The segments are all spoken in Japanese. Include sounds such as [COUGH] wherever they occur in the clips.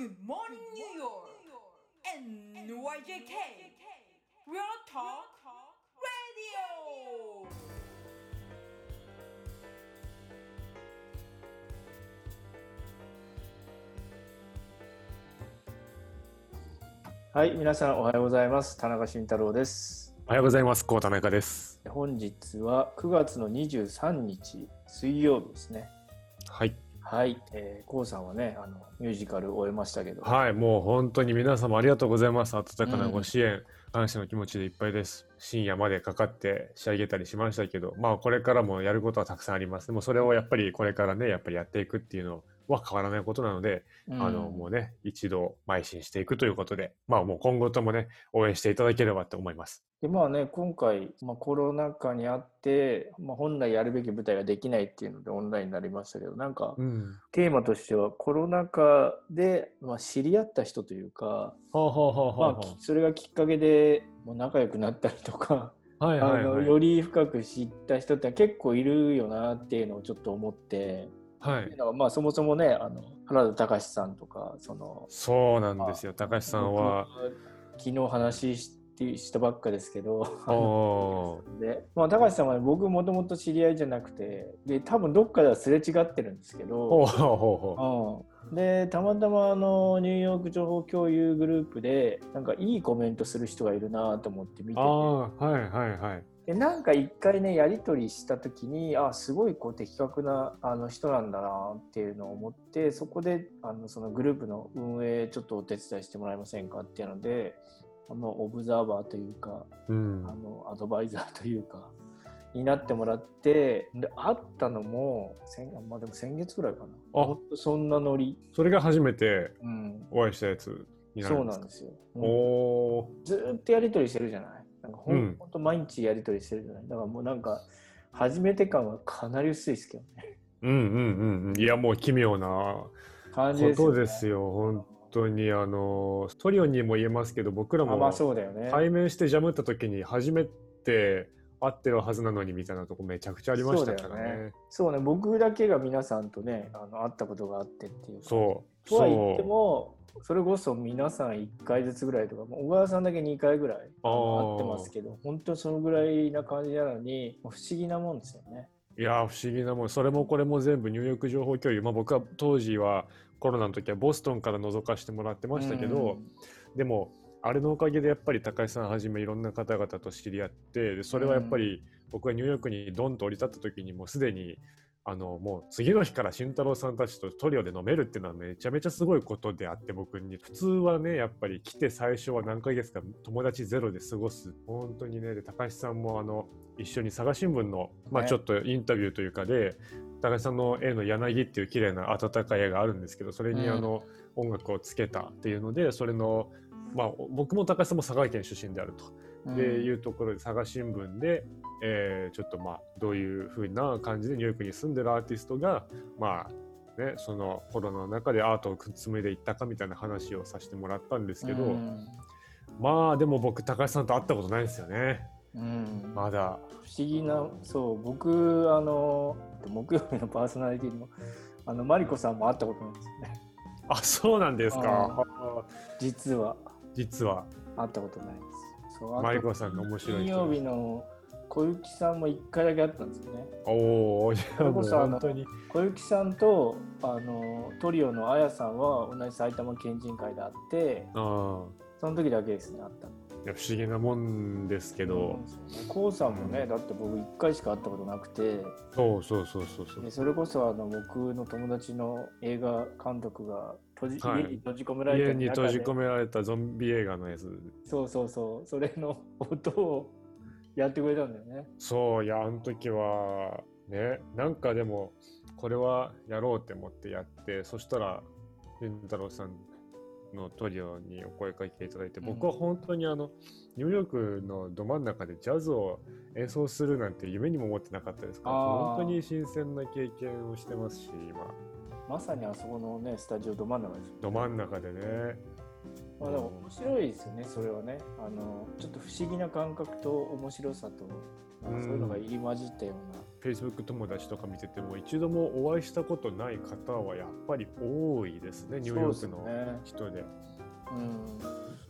Good morning, New York! NYJK! Real Talk Radio! はい、皆さんおはようございます。田中慎太郎です。おはようございます。こう田中です。本日は9月の23日水曜日ですね。はい。はい、えー、こうさんはね、あのミュージカル終えましたけど、はい。もう本当に皆様ありがとうございます。温かなご支援、感謝の気持ちでいっぱいです。深夜までかかって仕上げたりしましたけど、まあこれからもやることはたくさんあります。でもそれをやっぱりこれからね、やっぱりやっていくっていうのは変わらないことなので、うんあの、もうね、一度邁進していくということで、まあもう今後ともね、応援していただければと思います。でまあね、今回、まあ、コロナ禍にあって、まあ、本来やるべき舞台ができないっていうのでオンラインになりましたけど、なんかうん。テーマとしてはコロナ禍で、まあ、知り合った人というか、それがきっかけでもう仲良くなったりとか、あ、[LAUGHS] はいはいはい。あのより深く知った人って結構いるよなっていうのをちょっと思って、はい。まあそもそもねあの原田隆さんとかそのそうなんですよ。高橋さんは、僕昨日話ししたばっかですけど [LAUGHS] で、まあ、高橋さんは、ね、僕もともと知り合いじゃなくてで多分どっかではすれ違ってるんですけど、ほうほうほうほう。うん、でたまたまあのニューヨーク情報共有グループでなんかいいコメントする人がいるなと思って見ててああ、はいはいはい。でなんか一回ねやり取りした時にあすごいこう的確なあの人なんだなっていうのを思ってそこであのそのグループの運営ちょっとお手伝いしてもらえませんかっていうのであのオブザーバーというかうん。あ。のアドバイザーというかになってもらってで会ったのも先,、まあ、でも先月ぐらいかな。あ。そんなノリ、それが初めてうん、お会いしたやつになるそんですか？うなんですよ。うん。おー。ずーっとやり取りしてるじゃない？なんかほん,、と毎日やり取りしてるじゃない？だからもうなんか初めて感はかなり薄いですけどね。うんうんうんうん。いや、もう奇妙なことですよ。本当に、あの、トリオにも言えますけど、僕らも対面してジャムった時に初めて会ってるはずなのにみたいなとこめちゃくちゃありましたからそうだよね。そうね。僕だけが皆さんとねあの会ったことがあってっていうそう。とは言ってそもそれこそ皆さん1回ずつぐらいとかもう小川さんだけ2回ぐらいあってますけど本当にそのぐらいな感じなのに不思議なもんですよねう。いやー、不思議なもん。それもこれも全部ニューヨーク情報共有。まあ僕は当時はコロナの時はボストンから覗かせてもらってましたけど、でもあれのおかげでやっぱり高橋さんはじめいろんな方々と知り合ってでそれはやっぱり僕がニューヨークにドンと降り立った時にもうすでにあのもう次の日から慎太郎さんたちとトリオで飲めるっていうのはめちゃめちゃすごいことであって僕に。普通はねやっぱり来て最初は何ヶ月か友達ゼロで過ごす。本当にねで高橋さんもあの一緒に佐賀新聞の、まあ、ね。ちょっとインタビューというかで、高橋さんの絵の柳っていう綺麗な温かい絵があるんですけどそれにうん。あの、音楽をつけたっていうのでそれの、まあ、僕も高橋さんも佐賀県出身であると、うん。でいうところで佐賀新聞で、えーちょっとまあどういうふうな感じでニューヨークに住んでるアーティストがまあねそのコロナの中でアートを紡いでいったかみたいな話をさせてもらったんですけど、うん。まあでも僕高橋さんと会ったことないんですよね。うん。まだ。不思議なそう僕あの木曜日のパーソナリティにもあのマリコさんも会ったことないんですよね。[LAUGHS] あそうなんですか。実は。実は。会ったことないです。そうマリコさんが面白い人金曜日の小雪さんも1回だけ会ったんですよね。おお、いやもうれこそあの。小雪さんとあのトリオのあやさんは同じ埼玉県人会で会ってああ。その時だけですね会ったの。いや不思議なもんですけど、こうさんもね、だって僕1回しか会ったことなくて。そうそうそうそうそう。でそれこそあの僕の友達の映画監督が閉じ、はい。家に閉じ込められ家てに閉じ込められたゾンビ映画のやつ。そうそうそう。それの音をやってくれたんだよね。そういやあの時はねなんかでもこれはやろうって思ってやってそしたら慎太郎さんのトリオにお声かけていただいて、うん。僕は本当にあのニューヨークのど真ん中でジャズを演奏するなんて夢にも思ってなかったですから本当に新鮮な経験をしてますし今。まさにあそこのねスタジオど真ん中ですよど真ん中でねまあでも面白いですよね、それはね。あの、ちょっと不思議な感覚と面白さと、そういうのが入り混じったような。Facebook 友達とか見てても一度もお会いしたことない方はやっぱり多いですねニューヨークのそうですね人で。うん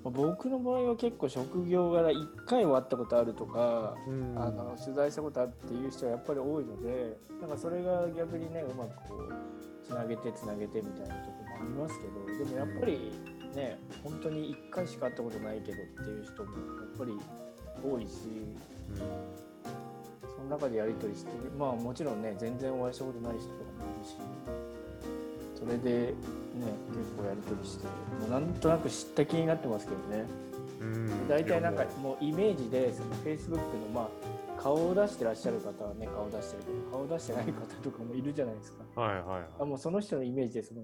まあ僕の場合は結構職業柄1回は会ったことあるとか、うんあの取材したことあるっていう人はやっぱり多いのでなんかそれが逆にねうまくこうつなげてつなげてみたいなところもありますけどでもやっぱりね本当に1回しか会ったことないけどっていう人もやっぱり多いしその中でやり取りしてまあもちろんね全然お会いしたことない人とかもいるしそれでね結構やり取りしてもうなんとなく知った気になってますけどね。うん。うん大体なんかももうイメージでその Facebook のまあ顔を出してらっしゃる方はね顔出してるけど顔出してない方とかもいるじゃないですか。うはいはいはい。あもうその人のイメージでその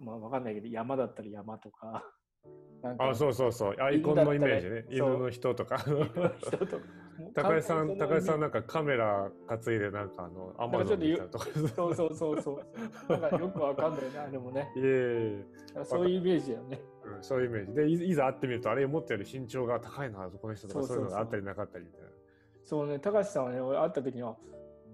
まあわかんないけど山だったら山とか。[LAUGHS] あそうそうそう。アイコンのイメージね。犬の人とか。[LAUGHS] 高井さん高井さんなんかカメラ担いでなんかあのアマゾンみたとか。そうそうそうそう。なんかよくわかんないねあれもね。いえいえそういうイメージやね。うんそういうイメージ。でいいざ会ってみるとあれ思ったより身長が高いなこの人とかそういうのがあったりなかったりみたいな。そうね高橋さんはね俺会った時には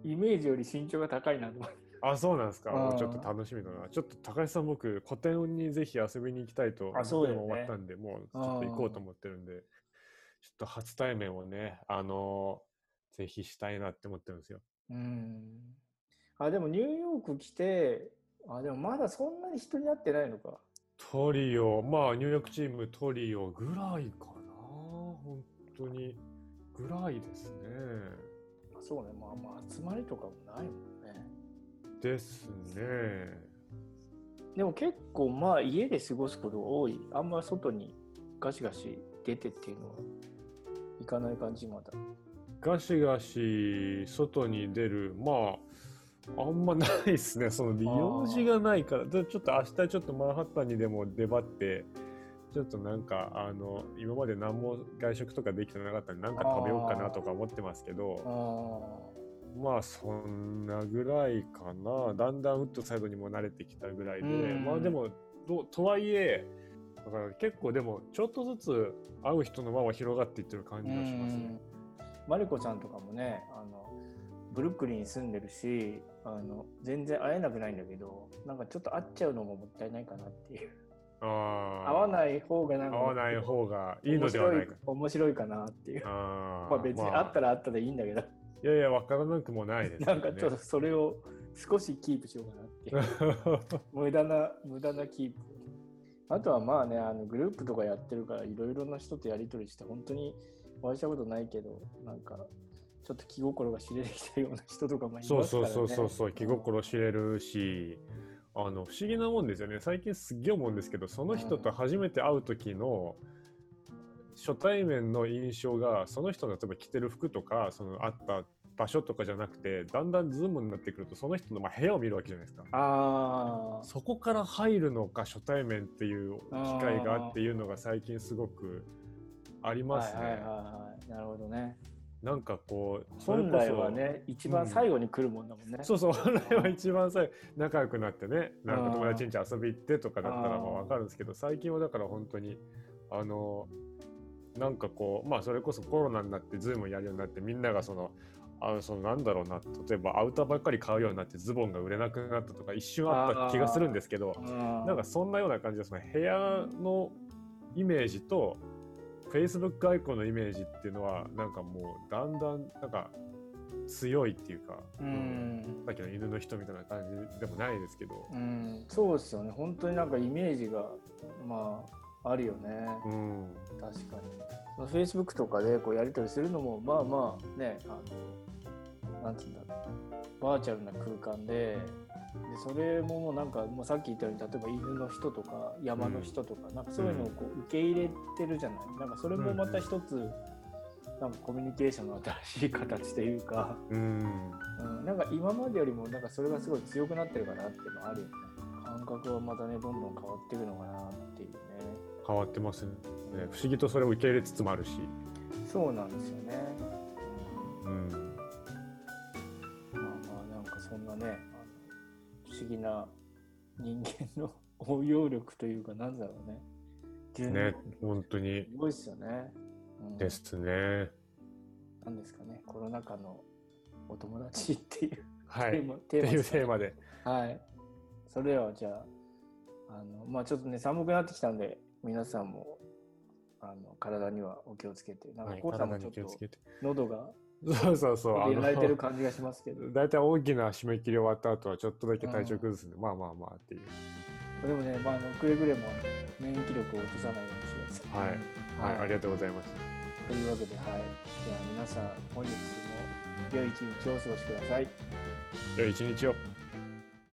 イメージより身長が高いなと思ってあそうなんですか。ちょっと楽しみだな。ちょっと高橋さん僕個展にぜひ遊びに行きたいとあそうだよね。も終わったんでもうちょっと行こうと思ってるんでちょっと初対面をねあのぜひしたいなって思ってるんですよ。うん。あでもニューヨーク来てあでもまだそんなに人に会ってないのか。トリオ。まあニューヨークチームトリオぐらいかな。本当に。ぐらいですね。あそうね。まあまあ集まりとかもないもんねですね。でも結構まあ家で過ごすことが多い。あんま外にガシガシ出てっていうのは行かない感じまだ。ガシガシ外に出る。まああんまないですね。その用事がないから。でちょっと明日ちょっとマンハッタンにでも出張ってちょっとなんかあの今まで何も外食とかできてなかったんでなんか食べようかなとか思ってますけあどまあそんなぐらいかな。だんだんウッドサイドにも慣れてきたぐらいで。うん。まあでもどとはいえだから結構でもちょっとずつ会う人の輪は広がっていってる感じがしますね。マリコさんとかもねあのブルックリンに住んでるしあの全然会えなくないんだけどなんかちょっと会っちゃうのももったいないかなっていう。あー。会わない方がなんか合わない方がいいのではないか。面白いかなっていう。まあ別にまあ。会ったら会ったでいいんだけど、いやいや、わからなくもないですなんかちょっとそれを少しキープしようかなって。い [LAUGHS] う無駄な無駄なキープ。あとはまあねあのグループとかやってるからいろいろな人とやり取りして本当にお会いしたことないけどなんかちょっと気心が知れてきたような人とかもいますからね。そうそうそうそうそう、気心知れるし、あの不思議なもんですよね。最近すっげえ思うんですけど、その人と初めて会う時の初対面の印象が、その人の例えば着てる服とか、その会った場所とかじゃなくて、だんだんズームになってくると、その人のまあ部屋を見るわけじゃないですか。ああそこから入るのか初対面っていう機会がっていうのが最近すごくありますね。はいはいはいはい。なるほどね。なんかこうそれこそ本来はね一番最後に来るもんだもんね、そうそう本来は一番最後仲良くなってねなんかうん友達ん家遊び行ってとかだったらうん。まあ分かるんですけど最近はだから本当にあのなんかこうまあそれこそコロナになってズームやるようになってみんながそのあのそのなんだろうな例えばアウターばっかり買うようになってズボンが売れなくなったとか一瞬あった気がするんですけどうんなんかそんなような感じでその部屋のイメージと Facebook アイコンのイメージっていうのはなんかもうだんだんなんか強いっていうか、うん。さっきの犬の人みたいな感じでもないですけど、うん、そうですよね。本当になんかイメージがまああるよね、うん、確かに。Facebook とかでこうやり取りするのもまあまあねあのなんつうんだろうバーチャルな空間ででそれももうなんかもうさっき言ったように例えば犬の人とか山の人とか、なんかそういうのをこう受け入れてるじゃない、なんかそれもまた一つ、なんかコミュニケーションの新しい形というか、うん、うん、なんか今までよりもなんかそれがすごい強くなってるかなっていうのはあるよね。感覚はまたねどんどん変わっていくのかなっていうね。変わってますね不思議とそれを受け入れつつもあるし、そうなんですよね、うん、そんなねあの不思議な人間の [LAUGHS] 応用力というかなんだろうね12ね、本当にすごいですよね。うんですね。なんですかね、コロナ禍のお友達っていうはい。っテーマ、テーマですかねテーマで。はい。それではじゃあ、あの、まあちょっとね、寒くなってきたんで、皆さんも、あの、体にはお気をつけて、なんか、はい、こうさんも体ちょっとに気をつけて。喉がそうそうそう。あやられてるの、感じがしますけど、[LAUGHS] 大体大きな締め切り終わった後はちょっとだけ体調崩すんで、まあまあまあっていう。でもね、まあ、あのくれぐれも免疫力を落とさないようにしてください。はい。はい、ありがとうございます。というわけで、はい。じゃあ皆さん、本日も良い一日をお過ごしください。良い一日を。